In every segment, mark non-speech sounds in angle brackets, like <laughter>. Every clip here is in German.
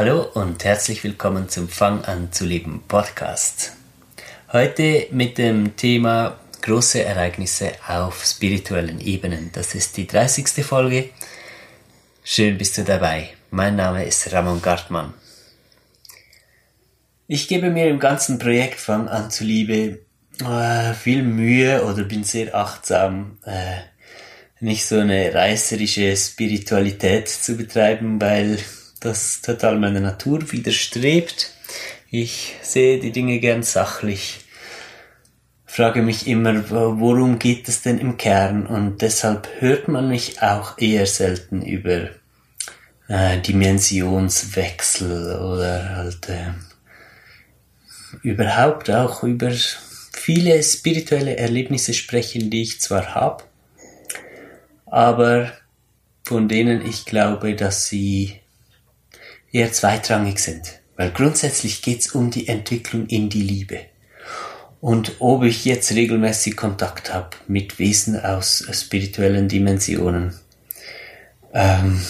Hallo und herzlich willkommen zum Fang an zu leben Podcast. Heute mit dem Thema große Ereignisse auf spirituellen Ebenen. Das ist die 30. Folge. Schön bist du dabei. Mein Name ist Ramon Gartmann. Ich gebe mir im ganzen Projekt Fang an zu Liebe äh, viel Mühe oder bin sehr achtsam, äh, nicht so eine reißerische Spiritualität zu betreiben, weil das total meiner Natur widerstrebt. Ich sehe die Dinge gern sachlich, frage mich immer, worum geht es denn im Kern und deshalb hört man mich auch eher selten über äh, Dimensionswechsel oder halt äh, überhaupt auch über viele spirituelle Erlebnisse sprechen, die ich zwar habe, aber von denen ich glaube, dass sie eher zweitrangig sind. Weil grundsätzlich geht's um die Entwicklung in die Liebe. Und ob ich jetzt regelmäßig Kontakt habe mit Wesen aus spirituellen Dimensionen, ähm,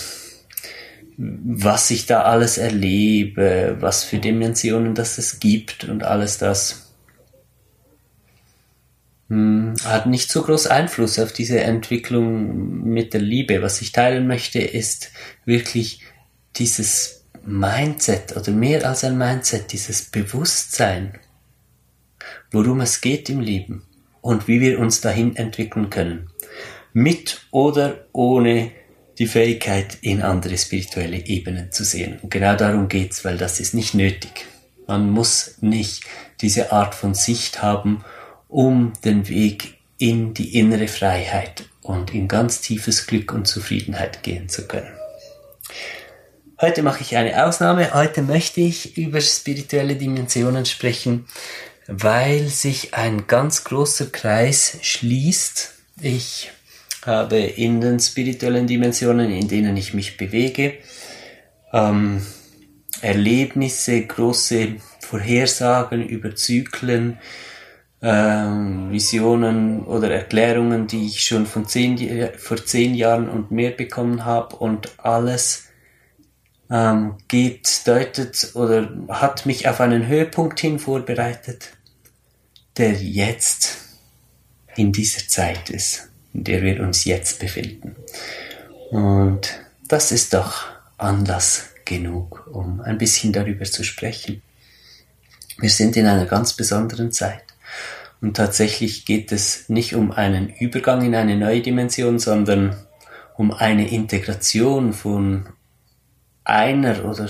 was ich da alles erlebe, was für Dimensionen das es gibt und alles das, hm, hat nicht so groß Einfluss auf diese Entwicklung mit der Liebe. Was ich teilen möchte, ist wirklich dieses Mindset oder mehr als ein Mindset, dieses Bewusstsein, worum es geht im Leben und wie wir uns dahin entwickeln können. Mit oder ohne die Fähigkeit, in andere spirituelle Ebenen zu sehen. Und genau darum geht's, weil das ist nicht nötig. Man muss nicht diese Art von Sicht haben, um den Weg in die innere Freiheit und in ganz tiefes Glück und Zufriedenheit gehen zu können. Heute mache ich eine Ausnahme. Heute möchte ich über spirituelle Dimensionen sprechen, weil sich ein ganz großer Kreis schließt. Ich habe in den spirituellen Dimensionen, in denen ich mich bewege, ähm, Erlebnisse, große Vorhersagen über Zyklen, ähm, Visionen oder Erklärungen, die ich schon von zehn, vor zehn Jahren und mehr bekommen habe und alles ähm, geht, deutet oder hat mich auf einen Höhepunkt hin vorbereitet, der jetzt in dieser Zeit ist, in der wir uns jetzt befinden. Und das ist doch Anlass genug, um ein bisschen darüber zu sprechen. Wir sind in einer ganz besonderen Zeit. Und tatsächlich geht es nicht um einen Übergang in eine neue Dimension, sondern um eine Integration von einer oder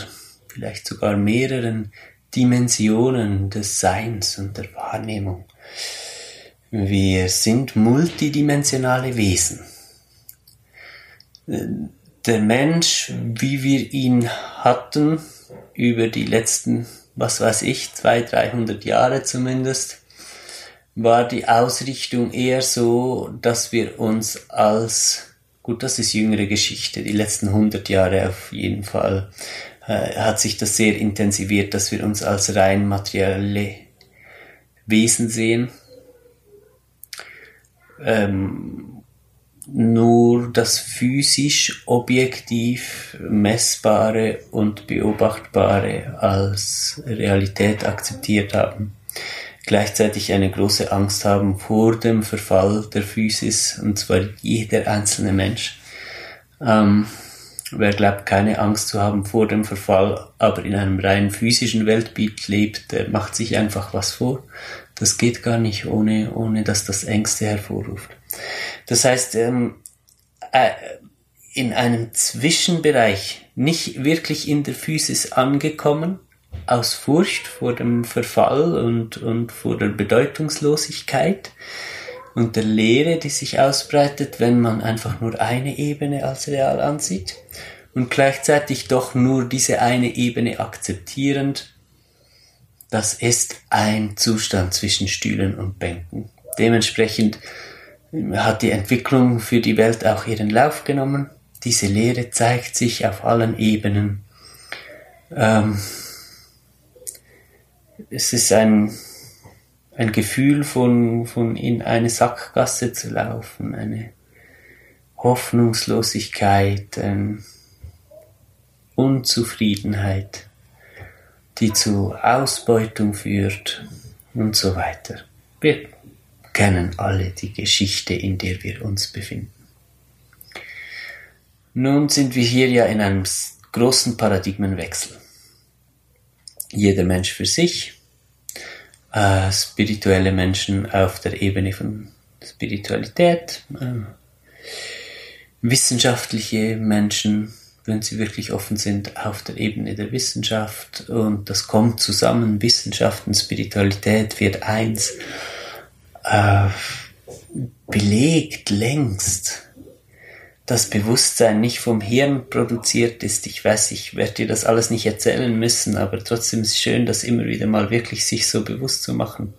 vielleicht sogar mehreren Dimensionen des Seins und der Wahrnehmung. Wir sind multidimensionale Wesen. Der Mensch, wie wir ihn hatten, über die letzten, was weiß ich, zwei, dreihundert Jahre zumindest, war die Ausrichtung eher so, dass wir uns als Gut, das ist jüngere Geschichte. Die letzten 100 Jahre auf jeden Fall äh, hat sich das sehr intensiviert, dass wir uns als rein materielle Wesen sehen. Ähm, nur das physisch objektiv messbare und beobachtbare als Realität akzeptiert haben gleichzeitig eine große Angst haben vor dem Verfall der Physis, und zwar jeder einzelne Mensch. Ähm, wer glaubt, keine Angst zu haben vor dem Verfall, aber in einem rein physischen Weltbild lebt, der macht sich einfach was vor. Das geht gar nicht, ohne, ohne dass das Ängste hervorruft. Das heißt, ähm, äh, in einem Zwischenbereich, nicht wirklich in der Physis angekommen, aus Furcht vor dem Verfall und, und vor der Bedeutungslosigkeit und der Leere, die sich ausbreitet, wenn man einfach nur eine Ebene als real ansieht und gleichzeitig doch nur diese eine Ebene akzeptierend, das ist ein Zustand zwischen Stühlen und Bänken. Dementsprechend hat die Entwicklung für die Welt auch ihren Lauf genommen. Diese Lehre zeigt sich auf allen Ebenen. Ähm, es ist ein, ein Gefühl von, von in eine Sackgasse zu laufen, eine Hoffnungslosigkeit, ähm, Unzufriedenheit. die zu Ausbeutung führt und so weiter. Wir kennen alle die Geschichte, in der wir uns befinden. Nun sind wir hier ja in einem großen Paradigmenwechsel. Jeder Mensch für sich, äh, spirituelle Menschen auf der Ebene von Spiritualität, äh, wissenschaftliche Menschen, wenn sie wirklich offen sind, auf der Ebene der Wissenschaft. Und das kommt zusammen, Wissenschaft und Spiritualität wird eins, äh, belegt längst, dass Bewusstsein nicht vom Hirn produziert ist. Ich weiß, ich werde dir das alles nicht erzählen müssen, aber trotzdem ist es schön, das immer wieder mal wirklich sich so bewusst zu machen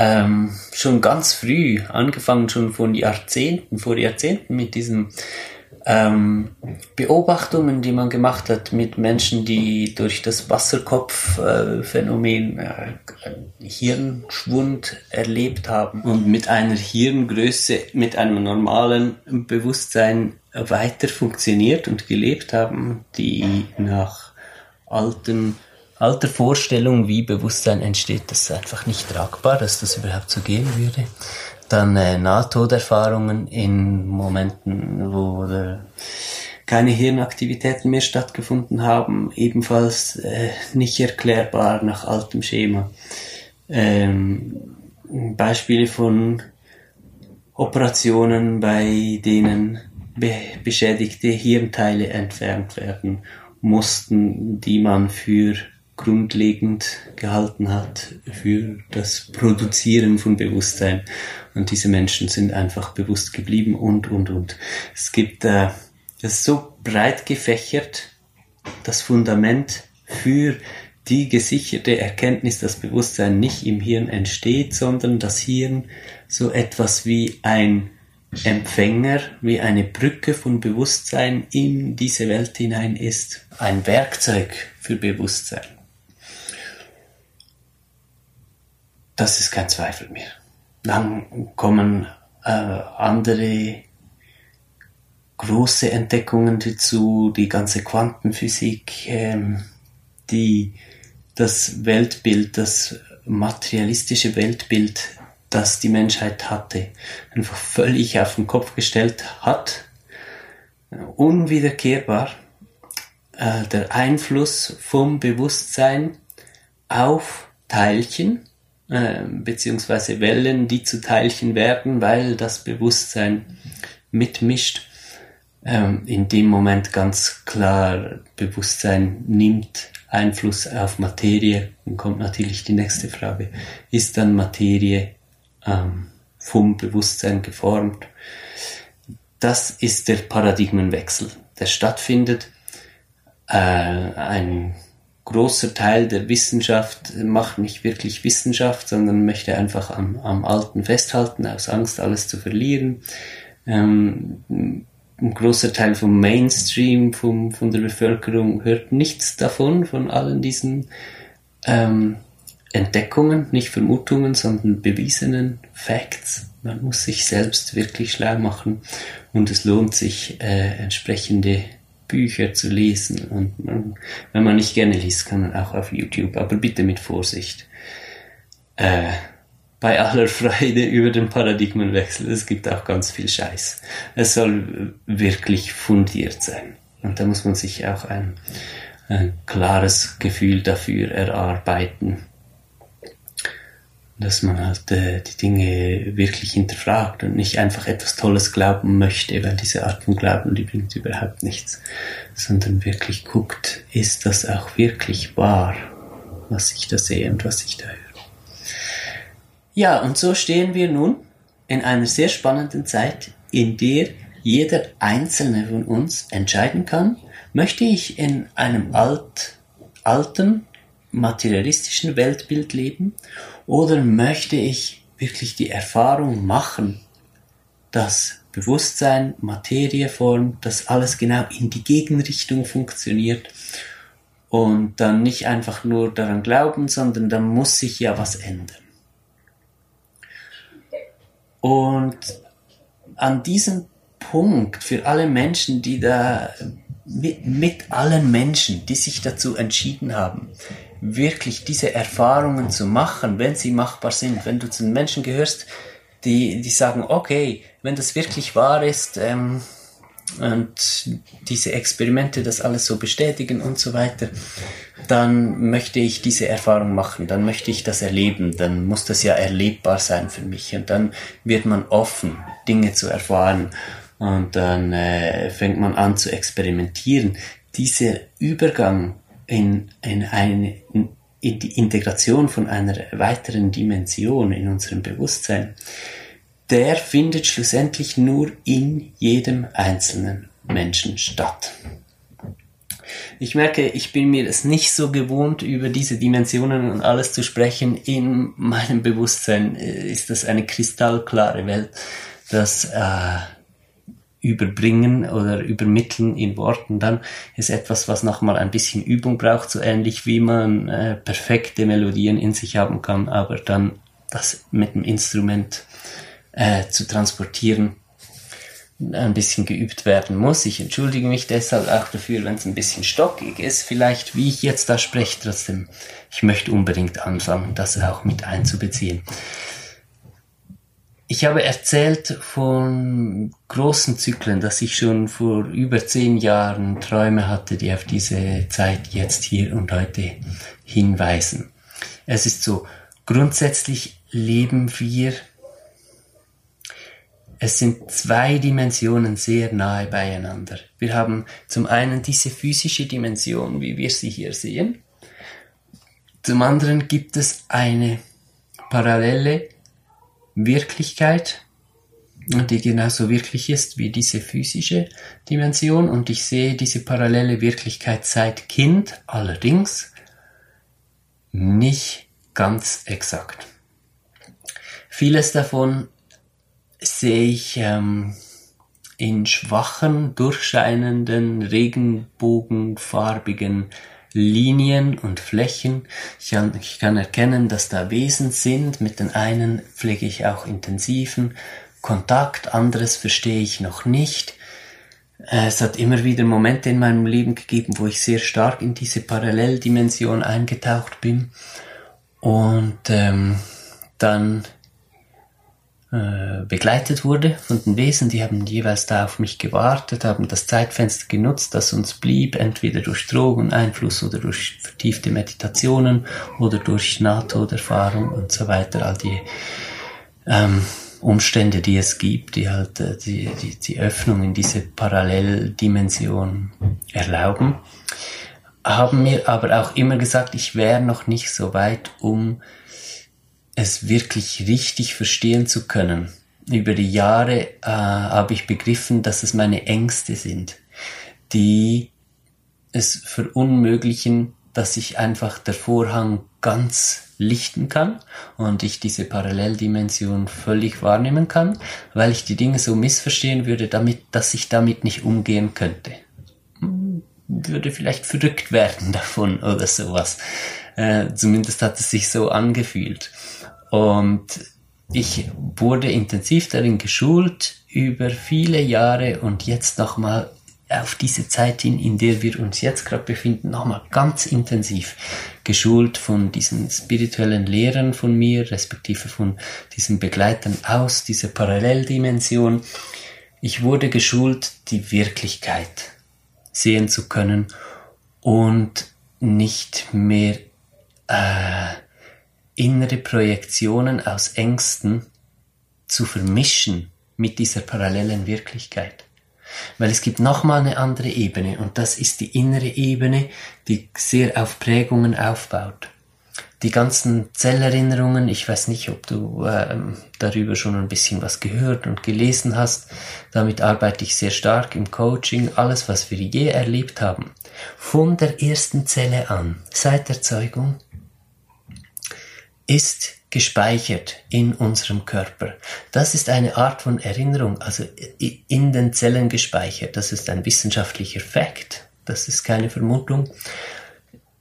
ähm, schon ganz früh, angefangen schon von Jahrzehnten, vor Jahrzehnten mit diesen ähm, Beobachtungen, die man gemacht hat mit Menschen, die durch das Wasserkopfphänomen äh, Hirnschwund erlebt haben und mit einer Hirngröße, mit einem normalen Bewusstsein weiter funktioniert und gelebt haben, die nach alten alter Vorstellung, wie Bewusstsein entsteht, das ist einfach nicht tragbar, dass das überhaupt so gehen würde. Dann äh, Nahtoderfahrungen in Momenten, wo der, keine Hirnaktivitäten mehr stattgefunden haben, ebenfalls äh, nicht erklärbar nach altem Schema. Ähm, Beispiele von Operationen, bei denen be beschädigte Hirnteile entfernt werden mussten, die man für grundlegend gehalten hat für das Produzieren von Bewusstsein. Und diese Menschen sind einfach bewusst geblieben und, und, und. Es gibt, äh, das ist so breit gefächert, das Fundament für die gesicherte Erkenntnis, dass Bewusstsein nicht im Hirn entsteht, sondern das Hirn so etwas wie ein Empfänger, wie eine Brücke von Bewusstsein in diese Welt hinein ist. Ein Werkzeug für Bewusstsein. Das ist kein Zweifel mehr. Dann kommen äh, andere große Entdeckungen dazu, die ganze Quantenphysik, ähm, die das Weltbild, das materialistische Weltbild, das die Menschheit hatte, einfach völlig auf den Kopf gestellt hat. Unwiederkehrbar äh, der Einfluss vom Bewusstsein auf Teilchen, äh, beziehungsweise Wellen, die zu Teilchen werden, weil das Bewusstsein mitmischt. Ähm, in dem Moment ganz klar, Bewusstsein nimmt Einfluss auf Materie. Dann kommt natürlich die nächste Frage. Ist dann Materie ähm, vom Bewusstsein geformt? Das ist der Paradigmenwechsel, der stattfindet. Äh, ein großer Teil der Wissenschaft macht nicht wirklich Wissenschaft, sondern möchte einfach am, am Alten festhalten, aus Angst, alles zu verlieren. Ähm, ein großer Teil vom Mainstream, vom, von der Bevölkerung hört nichts davon, von allen diesen ähm, Entdeckungen, nicht Vermutungen, sondern bewiesenen Facts. Man muss sich selbst wirklich schlau machen und es lohnt sich, äh, entsprechende Bücher zu lesen. Und man, wenn man nicht gerne liest, kann man auch auf YouTube, aber bitte mit Vorsicht. Äh, bei aller Freude <laughs> über den Paradigmenwechsel, es gibt auch ganz viel Scheiß. Es soll wirklich fundiert sein. Und da muss man sich auch ein, ein klares Gefühl dafür erarbeiten dass man halt äh, die Dinge wirklich hinterfragt und nicht einfach etwas Tolles glauben möchte, weil diese Art von Glauben, die bringt überhaupt nichts, sondern wirklich guckt, ist das auch wirklich wahr, was ich da sehe und was ich da höre. Ja, und so stehen wir nun in einer sehr spannenden Zeit, in der jeder einzelne von uns entscheiden kann, möchte ich in einem alt, alten, materialistischen Weltbild leben oder möchte ich wirklich die Erfahrung machen, dass Bewusstsein, Materie formt, dass alles genau in die Gegenrichtung funktioniert und dann nicht einfach nur daran glauben, sondern dann muss sich ja was ändern. Und an diesem Punkt für alle Menschen, die da mit, mit allen Menschen, die sich dazu entschieden haben, wirklich diese Erfahrungen zu machen, wenn sie machbar sind. Wenn du zu den Menschen gehörst, die, die sagen, okay, wenn das wirklich wahr ist, ähm, und diese Experimente das alles so bestätigen und so weiter, dann möchte ich diese Erfahrung machen, dann möchte ich das erleben, dann muss das ja erlebbar sein für mich und dann wird man offen, Dinge zu erfahren und dann äh, fängt man an zu experimentieren. Dieser Übergang in, in eine in die Integration von einer weiteren Dimension in unserem Bewusstsein, der findet schlussendlich nur in jedem einzelnen Menschen statt. Ich merke, ich bin mir es nicht so gewohnt, über diese Dimensionen und alles zu sprechen. In meinem Bewusstsein äh, ist das eine kristallklare Welt, das äh, überbringen oder übermitteln in Worten, dann ist etwas, was nochmal ein bisschen Übung braucht, so ähnlich wie man äh, perfekte Melodien in sich haben kann, aber dann das mit dem Instrument äh, zu transportieren ein bisschen geübt werden muss. Ich entschuldige mich deshalb auch dafür, wenn es ein bisschen stockig ist, vielleicht wie ich jetzt da spreche, trotzdem, ich möchte unbedingt anfangen, das auch mit einzubeziehen. Ich habe erzählt von großen Zyklen, dass ich schon vor über zehn Jahren Träume hatte, die auf diese Zeit jetzt hier und heute hinweisen. Es ist so, grundsätzlich leben wir, es sind zwei Dimensionen sehr nahe beieinander. Wir haben zum einen diese physische Dimension, wie wir sie hier sehen. Zum anderen gibt es eine parallele Wirklichkeit, die genauso wirklich ist wie diese physische Dimension und ich sehe diese parallele Wirklichkeit seit Kind allerdings nicht ganz exakt. Vieles davon sehe ich ähm, in schwachen, durchscheinenden, regenbogenfarbigen Linien und Flächen. Ich kann, ich kann erkennen, dass da Wesen sind. Mit den einen pflege ich auch intensiven Kontakt, anderes verstehe ich noch nicht. Es hat immer wieder Momente in meinem Leben gegeben, wo ich sehr stark in diese Paralleldimension eingetaucht bin. Und ähm, dann äh, begleitet wurde von den Wesen, die haben jeweils da auf mich gewartet, haben das Zeitfenster genutzt, das uns blieb, entweder durch Drogeneinfluss oder durch vertiefte Meditationen oder durch Nahtoderfahrung und so weiter, all die ähm, Umstände, die es gibt, die halt äh, die, die, die Öffnung in diese Paralleldimension erlauben, haben mir aber auch immer gesagt, ich wäre noch nicht so weit, um es wirklich richtig verstehen zu können. Über die Jahre äh, habe ich begriffen, dass es meine Ängste sind, die es verunmöglichen, dass ich einfach der Vorhang ganz lichten kann und ich diese Paralleldimension völlig wahrnehmen kann, weil ich die Dinge so missverstehen würde, damit, dass ich damit nicht umgehen könnte. Würde vielleicht verrückt werden <laughs> davon oder sowas. Äh, zumindest hat es sich so angefühlt. Und ich wurde intensiv darin geschult über viele Jahre und jetzt nochmal auf diese Zeit hin, in der wir uns jetzt gerade befinden, nochmal ganz intensiv geschult von diesen spirituellen Lehrern von mir, respektive von diesen Begleitern aus dieser Paralleldimension. Ich wurde geschult, die Wirklichkeit sehen zu können und nicht mehr äh, innere Projektionen aus Ängsten zu vermischen mit dieser parallelen Wirklichkeit. Weil es gibt nochmal eine andere Ebene und das ist die innere Ebene, die sehr auf Prägungen aufbaut. Die ganzen Zellerinnerungen, ich weiß nicht, ob du äh, darüber schon ein bisschen was gehört und gelesen hast, damit arbeite ich sehr stark im Coaching, alles, was wir je erlebt haben, von der ersten Zelle an, seit der Zeugung, ist gespeichert in unserem Körper. Das ist eine Art von Erinnerung, also in den Zellen gespeichert. Das ist ein wissenschaftlicher Fakt. Das ist keine Vermutung.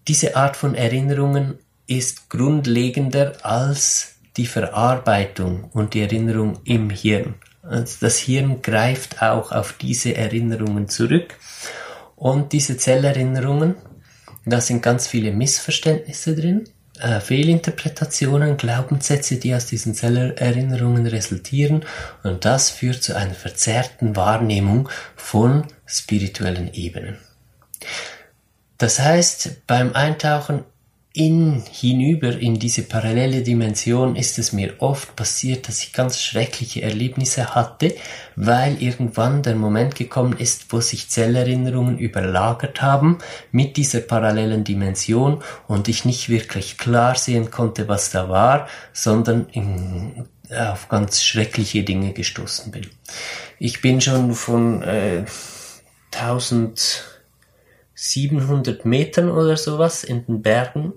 Diese Art von Erinnerungen ist grundlegender als die Verarbeitung und die Erinnerung im Hirn. Also das Hirn greift auch auf diese Erinnerungen zurück Und diese Zellerinnerungen, da sind ganz viele Missverständnisse drin, äh, Fehlinterpretationen, Glaubenssätze, die aus diesen Zellerinnerungen resultieren. Und das führt zu einer verzerrten Wahrnehmung von spirituellen Ebenen. Das heißt, beim Eintauchen in, hinüber in diese parallele Dimension ist es mir oft passiert, dass ich ganz schreckliche Erlebnisse hatte, weil irgendwann der Moment gekommen ist, wo sich Zellerinnerungen überlagert haben mit dieser parallelen Dimension und ich nicht wirklich klar sehen konnte, was da war, sondern in, auf ganz schreckliche Dinge gestoßen bin. Ich bin schon von äh, 1700 Metern oder sowas in den Bergen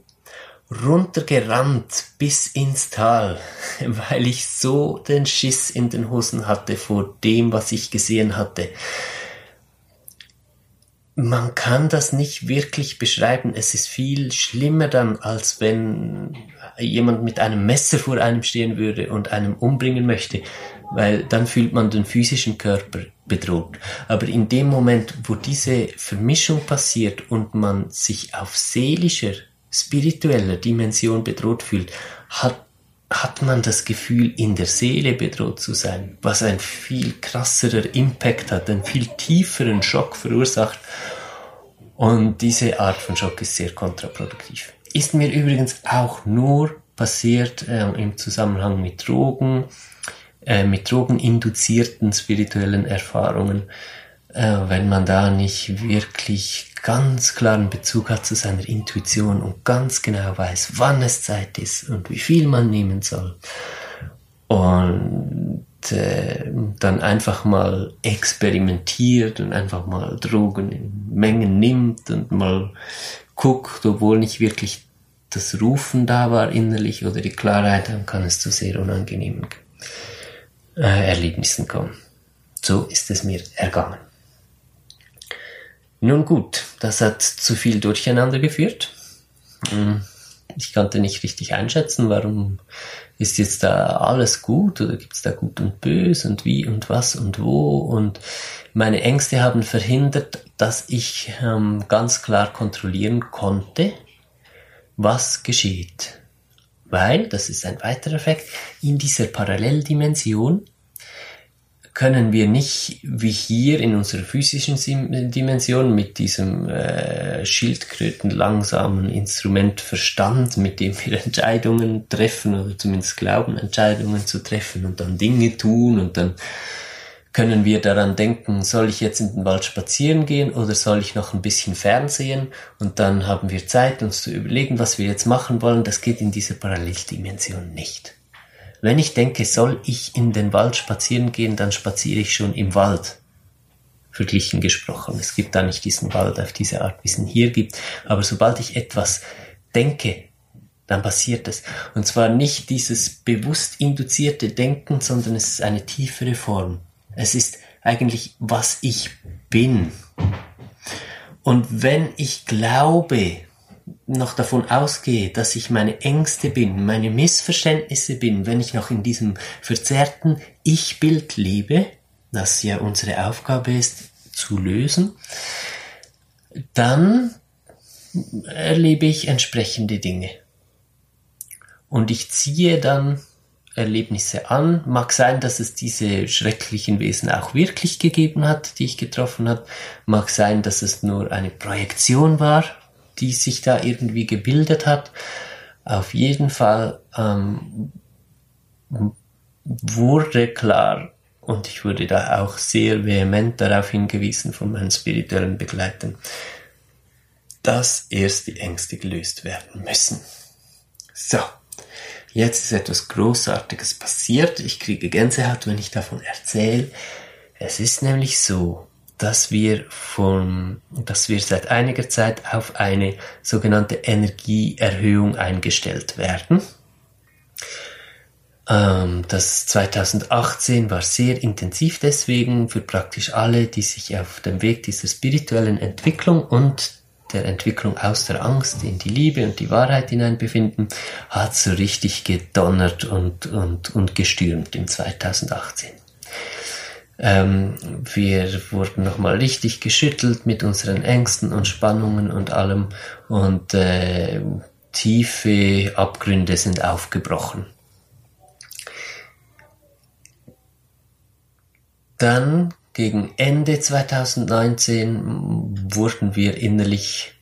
runtergerannt bis ins Tal, <laughs> weil ich so den Schiss in den Hosen hatte vor dem, was ich gesehen hatte. Man kann das nicht wirklich beschreiben. Es ist viel schlimmer dann, als wenn jemand mit einem Messer vor einem stehen würde und einem umbringen möchte, weil dann fühlt man den physischen Körper bedroht. Aber in dem Moment, wo diese Vermischung passiert und man sich auf seelischer spiritueller Dimension bedroht fühlt, hat, hat man das Gefühl, in der Seele bedroht zu sein, was ein viel krasserer Impact hat, einen viel tieferen Schock verursacht. Und diese Art von Schock ist sehr kontraproduktiv. Ist mir übrigens auch nur passiert äh, im Zusammenhang mit Drogen, äh, mit drogeninduzierten spirituellen Erfahrungen, äh, wenn man da nicht wirklich ganz klaren Bezug hat zu seiner Intuition und ganz genau weiß, wann es Zeit ist und wie viel man nehmen soll. Und äh, dann einfach mal experimentiert und einfach mal Drogen in Mengen nimmt und mal guckt, obwohl nicht wirklich das Rufen da war innerlich oder die Klarheit, dann kann es zu sehr unangenehmen äh, Erlebnissen kommen. So ist es mir ergangen. Nun gut, das hat zu viel Durcheinander geführt. Hm, ich konnte nicht richtig einschätzen, warum ist jetzt da alles gut oder gibt es da gut und böse und wie und was und wo und meine Ängste haben verhindert, dass ich ähm, ganz klar kontrollieren konnte, was geschieht. Weil, das ist ein weiterer Effekt, in dieser Paralleldimension können wir nicht wie hier in unserer physischen Dimension mit diesem äh, Schildkröten langsamen Instrument Verstand, mit dem wir Entscheidungen treffen oder zumindest glauben, Entscheidungen zu treffen und dann Dinge tun und dann können wir daran denken, soll ich jetzt in den Wald spazieren gehen oder soll ich noch ein bisschen fernsehen und dann haben wir Zeit, uns zu überlegen, was wir jetzt machen wollen. Das geht in dieser Paralleldimension nicht. Wenn ich denke, soll ich in den Wald spazieren gehen, dann spaziere ich schon im Wald. Verglichen gesprochen. Es gibt da nicht diesen Wald auf diese Art, wie es ihn hier gibt. Aber sobald ich etwas denke, dann passiert es. Und zwar nicht dieses bewusst induzierte Denken, sondern es ist eine tiefere Form. Es ist eigentlich, was ich bin. Und wenn ich glaube, noch davon ausgehe, dass ich meine Ängste bin, meine Missverständnisse bin, wenn ich noch in diesem verzerrten Ich-Bild lebe, das ja unsere Aufgabe ist zu lösen, dann erlebe ich entsprechende Dinge. Und ich ziehe dann Erlebnisse an. Mag sein, dass es diese schrecklichen Wesen auch wirklich gegeben hat, die ich getroffen habe. Mag sein, dass es nur eine Projektion war die sich da irgendwie gebildet hat. Auf jeden Fall ähm, wurde klar, und ich wurde da auch sehr vehement darauf hingewiesen von meinen spirituellen Begleitern, dass erst die Ängste gelöst werden müssen. So, jetzt ist etwas Großartiges passiert. Ich kriege Gänsehaut, wenn ich davon erzähle. Es ist nämlich so, dass wir von, dass wir seit einiger Zeit auf eine sogenannte Energieerhöhung eingestellt werden. Ähm, das 2018 war sehr intensiv deswegen für praktisch alle, die sich auf dem Weg dieser spirituellen Entwicklung und der Entwicklung aus der Angst in die Liebe und die Wahrheit hinein befinden, hat so richtig gedonnert und, und, und gestürmt im 2018. Ähm, wir wurden nochmal richtig geschüttelt mit unseren Ängsten und Spannungen und allem und äh, tiefe Abgründe sind aufgebrochen. Dann gegen Ende 2019 wurden wir innerlich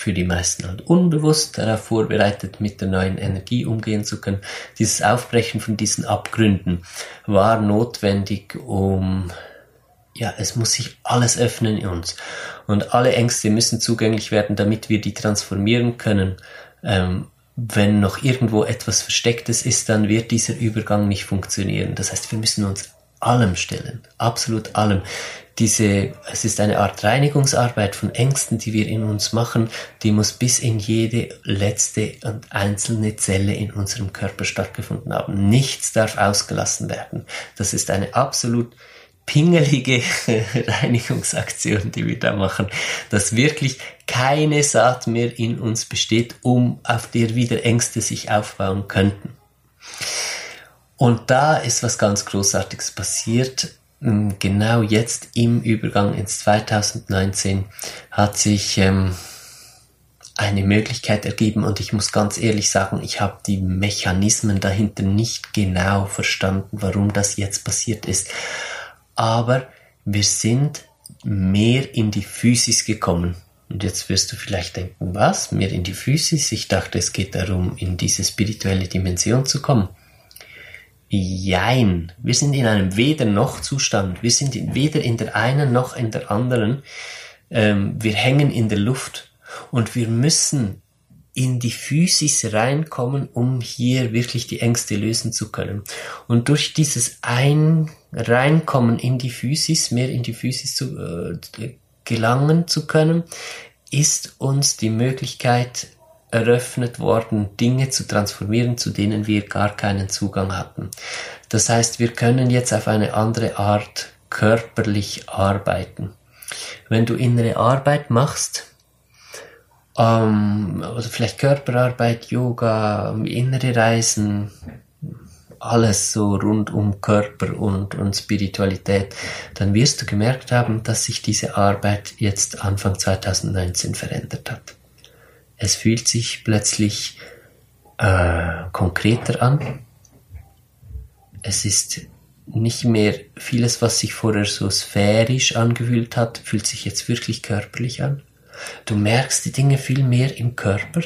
für die meisten halt unbewusst darauf vorbereitet, mit der neuen Energie umgehen zu können. Dieses Aufbrechen von diesen Abgründen war notwendig, um ja, es muss sich alles öffnen in uns. Und alle Ängste müssen zugänglich werden, damit wir die transformieren können. Ähm, wenn noch irgendwo etwas Verstecktes ist, dann wird dieser Übergang nicht funktionieren. Das heißt, wir müssen uns allem stellen, absolut allem. Diese, es ist eine Art Reinigungsarbeit von Ängsten, die wir in uns machen, die muss bis in jede letzte und einzelne Zelle in unserem Körper stattgefunden haben. Nichts darf ausgelassen werden. Das ist eine absolut pingelige <laughs> Reinigungsaktion, die wir da machen, dass wirklich keine Saat mehr in uns besteht, um auf der wieder Ängste sich aufbauen könnten. Und da ist was ganz Großartiges passiert. Ähm, genau jetzt im Übergang ins 2019 hat sich ähm, eine Möglichkeit ergeben und ich muss ganz ehrlich sagen, ich habe die Mechanismen dahinter nicht genau verstanden, warum das jetzt passiert ist. Aber wir sind mehr in die Physis gekommen. Und jetzt wirst du vielleicht denken, was? Mehr in die Physis? Ich dachte, es geht darum, in diese spirituelle Dimension zu kommen. Jein. Wir sind in einem Weder-noch-Zustand. Wir sind weder in der einen noch in der anderen. Ähm, wir hängen in der Luft. Und wir müssen in die Physis reinkommen, um hier wirklich die Ängste lösen zu können. Und durch dieses ein Reinkommen in die Physis, mehr in die Physis zu äh, gelangen zu können, ist uns die Möglichkeit eröffnet worden, Dinge zu transformieren, zu denen wir gar keinen Zugang hatten. Das heißt, wir können jetzt auf eine andere Art körperlich arbeiten. Wenn du innere Arbeit machst, ähm, oder vielleicht Körperarbeit, Yoga, innere Reisen, alles so rund um Körper und, und Spiritualität, dann wirst du gemerkt haben, dass sich diese Arbeit jetzt Anfang 2019 verändert hat. Es fühlt sich plötzlich äh, konkreter an. Es ist nicht mehr vieles, was sich vorher so sphärisch angefühlt hat, fühlt sich jetzt wirklich körperlich an. Du merkst die Dinge viel mehr im Körper.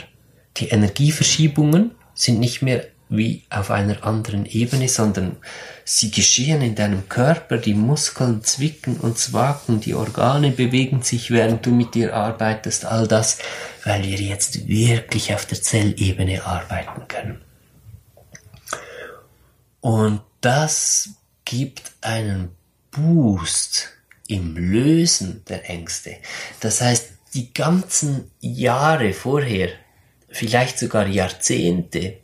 Die Energieverschiebungen sind nicht mehr wie auf einer anderen Ebene, sondern sie geschehen in deinem Körper, die Muskeln zwicken und zwacken, die Organe bewegen sich, während du mit dir arbeitest, all das, weil wir jetzt wirklich auf der Zellebene arbeiten können. Und das gibt einen Boost im Lösen der Ängste. Das heißt, die ganzen Jahre vorher, vielleicht sogar Jahrzehnte,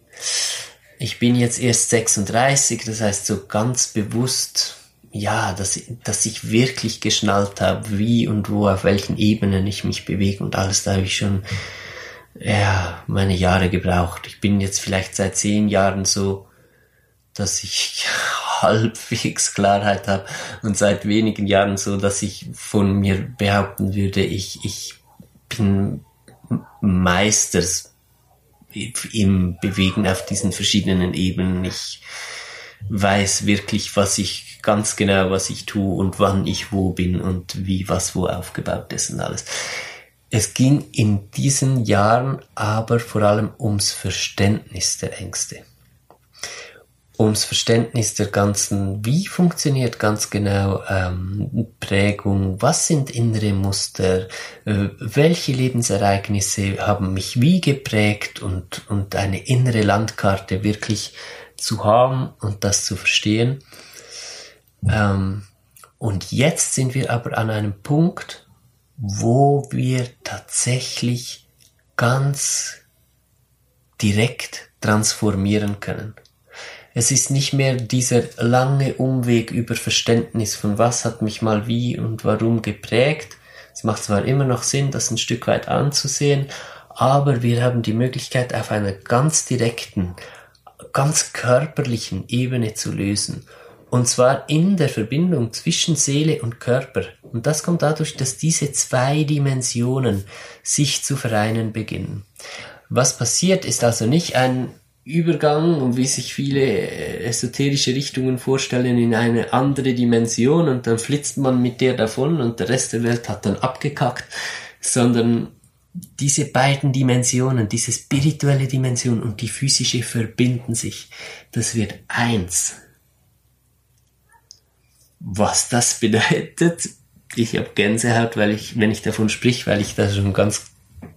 ich bin jetzt erst 36, das heißt so ganz bewusst, ja, dass, dass ich wirklich geschnallt habe, wie und wo, auf welchen Ebenen ich mich bewege und alles, da habe ich schon, ja, meine Jahre gebraucht. Ich bin jetzt vielleicht seit zehn Jahren so, dass ich <laughs> halbwegs Klarheit habe und seit wenigen Jahren so, dass ich von mir behaupten würde, ich, ich bin Meisters im Bewegen auf diesen verschiedenen Ebenen. Ich weiß wirklich, was ich ganz genau, was ich tue und wann ich wo bin und wie was wo aufgebaut ist und alles. Es ging in diesen Jahren aber vor allem ums Verständnis der Ängste ums Verständnis der ganzen, wie funktioniert ganz genau ähm, Prägung, was sind innere Muster, äh, welche Lebensereignisse haben mich wie geprägt und, und eine innere Landkarte wirklich zu haben und das zu verstehen. Ähm, und jetzt sind wir aber an einem Punkt, wo wir tatsächlich ganz direkt transformieren können. Es ist nicht mehr dieser lange Umweg über Verständnis von was hat mich mal wie und warum geprägt. Es macht zwar immer noch Sinn, das ein Stück weit anzusehen, aber wir haben die Möglichkeit, auf einer ganz direkten, ganz körperlichen Ebene zu lösen. Und zwar in der Verbindung zwischen Seele und Körper. Und das kommt dadurch, dass diese zwei Dimensionen sich zu vereinen beginnen. Was passiert, ist also nicht ein Übergang und wie sich viele äh, esoterische Richtungen vorstellen in eine andere Dimension und dann flitzt man mit der davon und der Rest der Welt hat dann abgekackt, sondern diese beiden Dimensionen, diese spirituelle Dimension und die physische verbinden sich. Das wird eins. Was das bedeutet, ich habe Gänsehaut, weil ich, wenn ich davon sprich, weil ich da schon ganz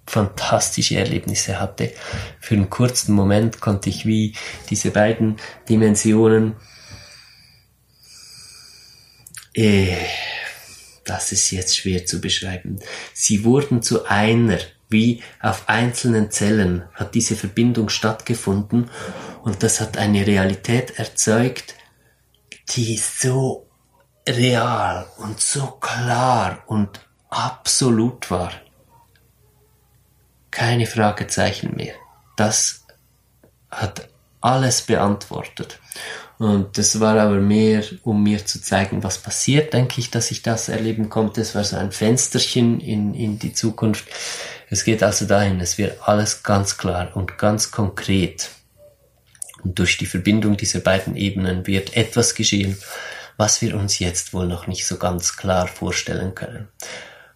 fantastische Erlebnisse hatte. Für einen kurzen Moment konnte ich wie diese beiden Dimensionen, äh, das ist jetzt schwer zu beschreiben. Sie wurden zu einer, wie auf einzelnen Zellen hat diese Verbindung stattgefunden und das hat eine Realität erzeugt, die so real und so klar und absolut war keine Fragezeichen mehr. Das hat alles beantwortet. Und das war aber mehr, um mir zu zeigen, was passiert, denke ich, dass ich das erleben konnte. Es war so ein Fensterchen in, in die Zukunft. Es geht also dahin, es wird alles ganz klar und ganz konkret. Und durch die Verbindung dieser beiden Ebenen wird etwas geschehen, was wir uns jetzt wohl noch nicht so ganz klar vorstellen können.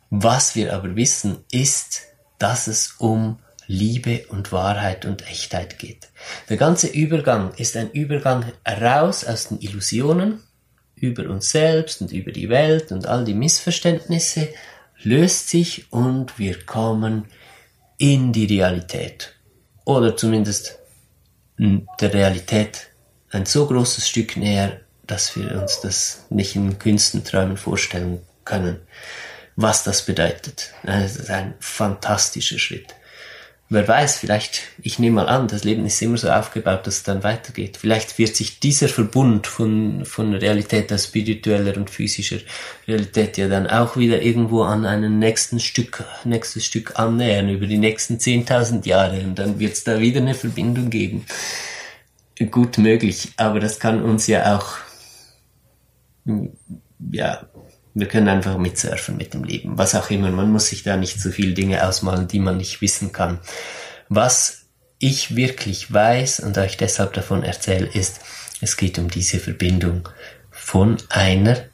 Was wir aber wissen, ist, dass es um Liebe und Wahrheit und Echtheit geht. Der ganze Übergang ist ein Übergang raus aus den Illusionen über uns selbst und über die Welt und all die Missverständnisse, löst sich und wir kommen in die Realität. Oder zumindest der Realität ein so großes Stück näher, dass wir uns das nicht in Künstenträumen vorstellen können was das bedeutet. Das ist ein fantastischer Schritt. Wer weiß, vielleicht, ich nehme mal an, das Leben ist immer so aufgebaut, dass es dann weitergeht. Vielleicht wird sich dieser Verbund von, von Realität als spiritueller und physischer Realität ja dann auch wieder irgendwo an einen nächsten Stück, nächstes Stück annähern, über die nächsten 10.000 Jahre. Und dann wird es da wieder eine Verbindung geben. Gut möglich, aber das kann uns ja auch, ja, wir können einfach mitsurfen mit dem Leben, was auch immer. Man muss sich da nicht so viele Dinge ausmalen, die man nicht wissen kann. Was ich wirklich weiß und euch deshalb davon erzähle, ist, es geht um diese Verbindung von einer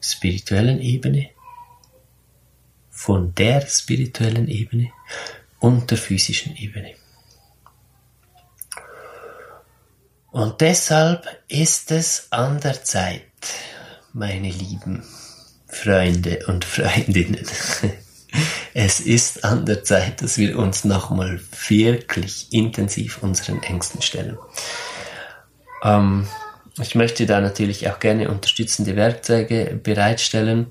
spirituellen Ebene, von der spirituellen Ebene und der physischen Ebene. Und deshalb ist es an der Zeit, meine Lieben, Freunde und Freundinnen. Es ist an der Zeit, dass wir uns nochmal wirklich intensiv unseren Ängsten stellen. Ähm, ich möchte da natürlich auch gerne unterstützende Werkzeuge bereitstellen.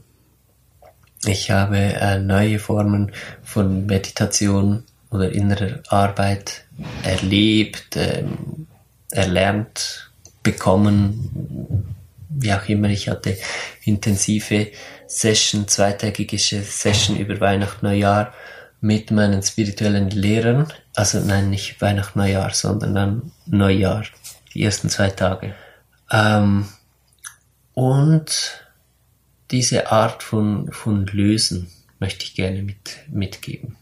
Ich habe äh, neue Formen von Meditation oder innerer Arbeit erlebt, ähm, erlernt, bekommen, wie auch immer, ich hatte intensive Session, zweitägige Session über Weihnachten, Neujahr mit meinen spirituellen Lehrern. Also nein, nicht Weihnachten, Neujahr, sondern dann Neujahr, die ersten zwei Tage. Ähm, und diese Art von, von Lösen möchte ich gerne mit, mitgeben.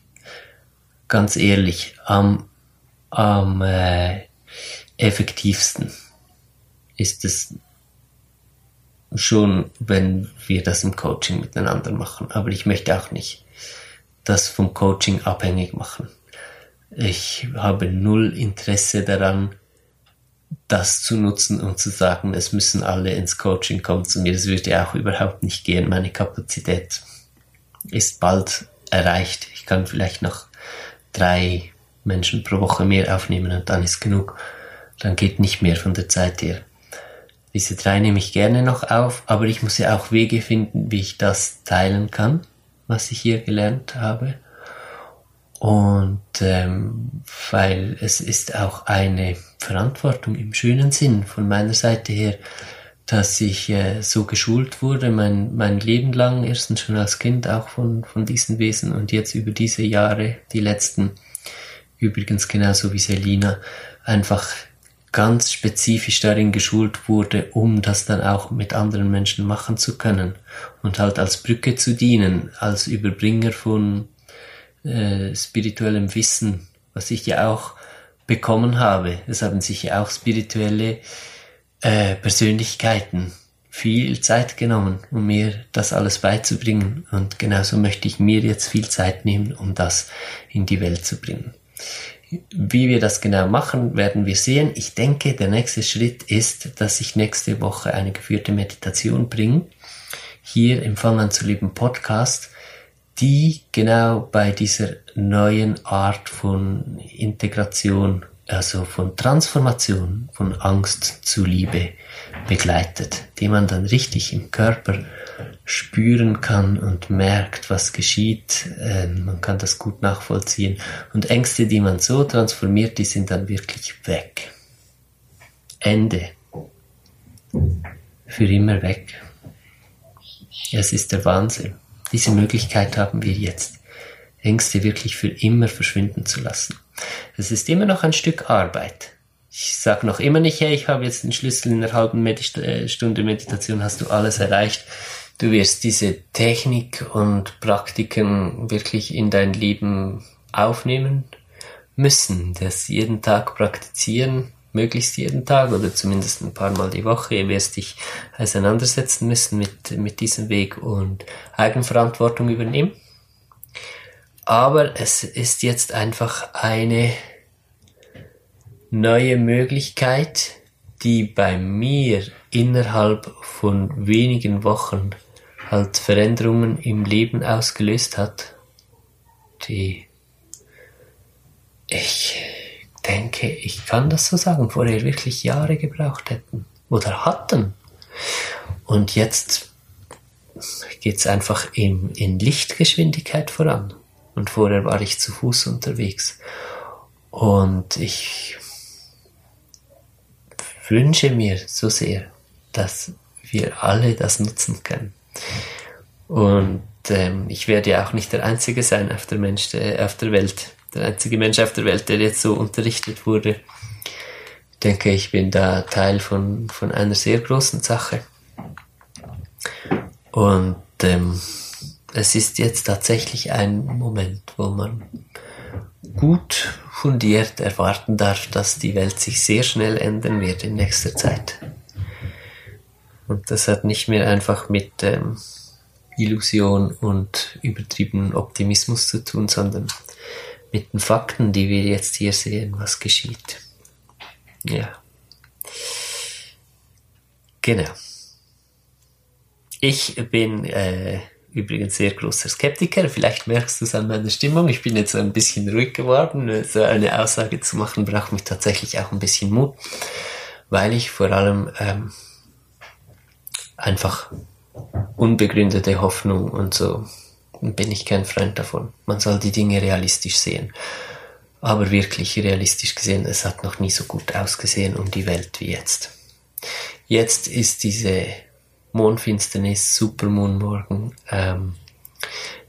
Ganz ehrlich, am, am äh, effektivsten ist es schon, wenn wir das im Coaching miteinander machen. Aber ich möchte auch nicht das vom Coaching abhängig machen. Ich habe null Interesse daran, das zu nutzen und zu sagen, es müssen alle ins Coaching kommen zu mir. Das würde auch überhaupt nicht gehen. Meine Kapazität ist bald erreicht. Ich kann vielleicht noch drei Menschen pro Woche mehr aufnehmen und dann ist genug. Dann geht nicht mehr von der Zeit her. Diese drei nehme ich gerne noch auf, aber ich muss ja auch Wege finden, wie ich das teilen kann, was ich hier gelernt habe. Und ähm, weil es ist auch eine Verantwortung im schönen Sinn von meiner Seite her, dass ich äh, so geschult wurde, mein, mein Leben lang, erstens schon als Kind auch von, von diesen Wesen und jetzt über diese Jahre, die letzten, übrigens genauso wie Selina, einfach ganz spezifisch darin geschult wurde, um das dann auch mit anderen Menschen machen zu können und halt als Brücke zu dienen, als Überbringer von äh, spirituellem Wissen, was ich ja auch bekommen habe. Es haben sich ja auch spirituelle äh, Persönlichkeiten viel Zeit genommen, um mir das alles beizubringen. Und genauso möchte ich mir jetzt viel Zeit nehmen, um das in die Welt zu bringen. Wie wir das genau machen, werden wir sehen. Ich denke, der nächste Schritt ist, dass ich nächste Woche eine geführte Meditation bringe. Hier im Fang an zu lieben Podcast, die genau bei dieser neuen Art von Integration, also von Transformation, von Angst zu Liebe begleitet, die man dann richtig im Körper spüren kann und merkt, was geschieht. Ähm, man kann das gut nachvollziehen. Und Ängste, die man so transformiert, die sind dann wirklich weg. Ende. Für immer weg. Es ist der Wahnsinn. Diese Möglichkeit haben wir jetzt. Ängste wirklich für immer verschwinden zu lassen. Es ist immer noch ein Stück Arbeit. Ich sage noch immer nicht, hey, ich habe jetzt den Schlüssel in einer halben Medita äh, Stunde Meditation, hast du alles erreicht. Du wirst diese Technik und Praktiken wirklich in dein Leben aufnehmen müssen, das jeden Tag praktizieren, möglichst jeden Tag oder zumindest ein paar Mal die Woche. Du wirst dich auseinandersetzen müssen mit, mit diesem Weg und Eigenverantwortung übernehmen. Aber es ist jetzt einfach eine neue Möglichkeit, die bei mir innerhalb von wenigen Wochen halt Veränderungen im Leben ausgelöst hat, die ich denke, ich kann das so sagen, vorher wirklich Jahre gebraucht hätten oder hatten. Und jetzt geht's einfach in, in Lichtgeschwindigkeit voran. Und vorher war ich zu Fuß unterwegs. Und ich wünsche mir so sehr, dass wir alle das nutzen können. Und ähm, ich werde ja auch nicht der Einzige sein auf der, Mensch, äh, auf der Welt, der einzige Mensch auf der Welt, der jetzt so unterrichtet wurde. Ich denke, ich bin da Teil von, von einer sehr großen Sache. Und ähm, es ist jetzt tatsächlich ein Moment, wo man gut fundiert erwarten darf, dass die Welt sich sehr schnell ändern wird in nächster Zeit. Und das hat nicht mehr einfach mit ähm, Illusion und übertriebenen Optimismus zu tun, sondern mit den Fakten, die wir jetzt hier sehen, was geschieht. Ja. Genau. Ich bin äh, übrigens sehr großer Skeptiker. Vielleicht merkst du es an meiner Stimmung. Ich bin jetzt ein bisschen ruhig geworden. So eine Aussage zu machen braucht mich tatsächlich auch ein bisschen Mut, weil ich vor allem ähm, einfach unbegründete Hoffnung und so bin ich kein Freund davon. Man soll die Dinge realistisch sehen. Aber wirklich realistisch gesehen, es hat noch nie so gut ausgesehen um die Welt wie jetzt. Jetzt ist diese Mondfinsternis, Supermoonmorgen. Ähm,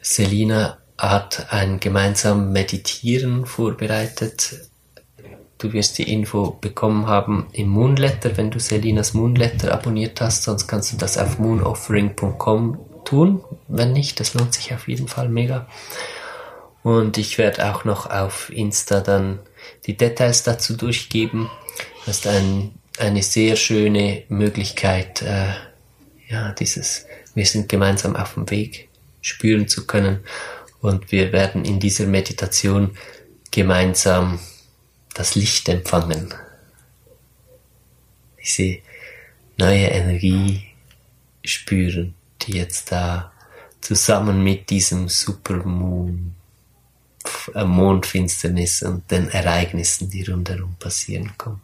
Selina hat ein gemeinsames Meditieren vorbereitet. Du wirst die Info bekommen haben im Moonletter, wenn du Selinas Moonletter abonniert hast. Sonst kannst du das auf moonoffering.com tun. Wenn nicht, das lohnt sich auf jeden Fall mega. Und ich werde auch noch auf Insta dann die Details dazu durchgeben. Das ist ein, eine sehr schöne Möglichkeit, äh, ja, dieses, wir sind gemeinsam auf dem Weg spüren zu können und wir werden in dieser Meditation gemeinsam das Licht empfangen. Diese neue Energie spüren, die jetzt da zusammen mit diesem Supermoon, äh, Mondfinsternis und den Ereignissen, die rundherum passieren, kommt.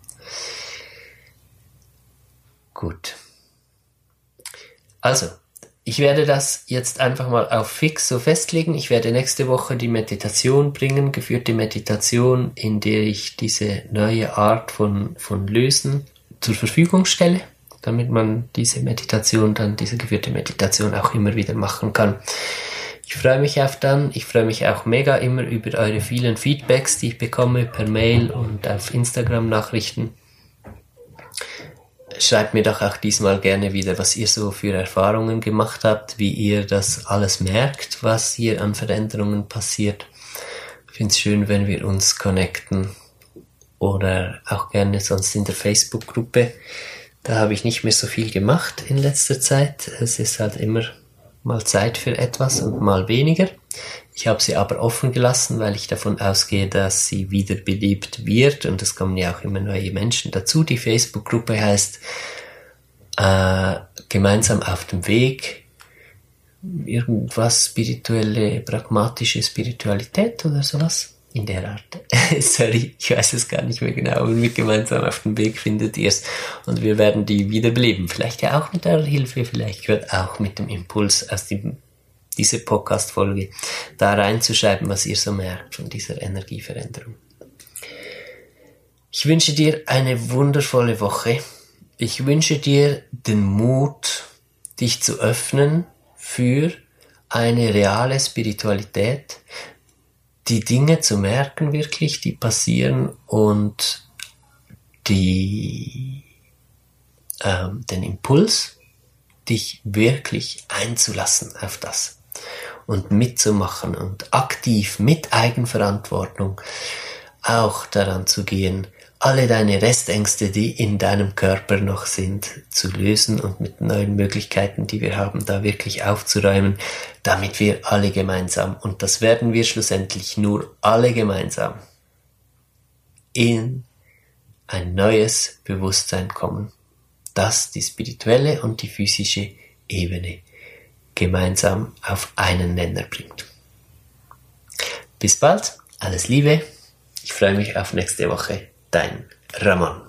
Gut. Also, ich werde das jetzt einfach mal auf fix so festlegen. Ich werde nächste Woche die Meditation bringen, geführte Meditation, in der ich diese neue Art von, von Lösen zur Verfügung stelle, damit man diese Meditation dann, diese geführte Meditation auch immer wieder machen kann. Ich freue mich auf dann. Ich freue mich auch mega immer über eure vielen Feedbacks, die ich bekomme per Mail und auf Instagram Nachrichten. Schreibt mir doch auch diesmal gerne wieder, was ihr so für Erfahrungen gemacht habt, wie ihr das alles merkt, was hier an Veränderungen passiert. Ich finde es schön, wenn wir uns connecten oder auch gerne sonst in der Facebook-Gruppe. Da habe ich nicht mehr so viel gemacht in letzter Zeit. Es ist halt immer mal Zeit für etwas und mal weniger. Ich habe sie aber offen gelassen, weil ich davon ausgehe, dass sie wieder beliebt wird und es kommen ja auch immer neue Menschen dazu. Die Facebook-Gruppe heißt äh, Gemeinsam auf dem Weg, irgendwas spirituelle, pragmatische Spiritualität oder sowas in der Art. <laughs> Sorry, ich weiß es gar nicht mehr genau, aber mit gemeinsam auf dem Weg findet ihr es und wir werden die wiederbeleben. Vielleicht ja auch mit eurer Hilfe, vielleicht gehört auch mit dem Impuls aus dem diese Podcast-Folge da reinzuschreiben, was ihr so merkt von dieser Energieveränderung. Ich wünsche dir eine wundervolle Woche. Ich wünsche dir den Mut, dich zu öffnen für eine reale Spiritualität, die Dinge zu merken wirklich, die passieren und die, ähm, den Impuls, dich wirklich einzulassen auf das und mitzumachen und aktiv mit Eigenverantwortung auch daran zu gehen, alle deine Restängste, die in deinem Körper noch sind, zu lösen und mit neuen Möglichkeiten, die wir haben, da wirklich aufzuräumen, damit wir alle gemeinsam, und das werden wir schlussendlich nur alle gemeinsam, in ein neues Bewusstsein kommen, das die spirituelle und die physische Ebene gemeinsam auf einen Nenner bringt. Bis bald, alles Liebe, ich freue mich auf nächste Woche, dein Ramon.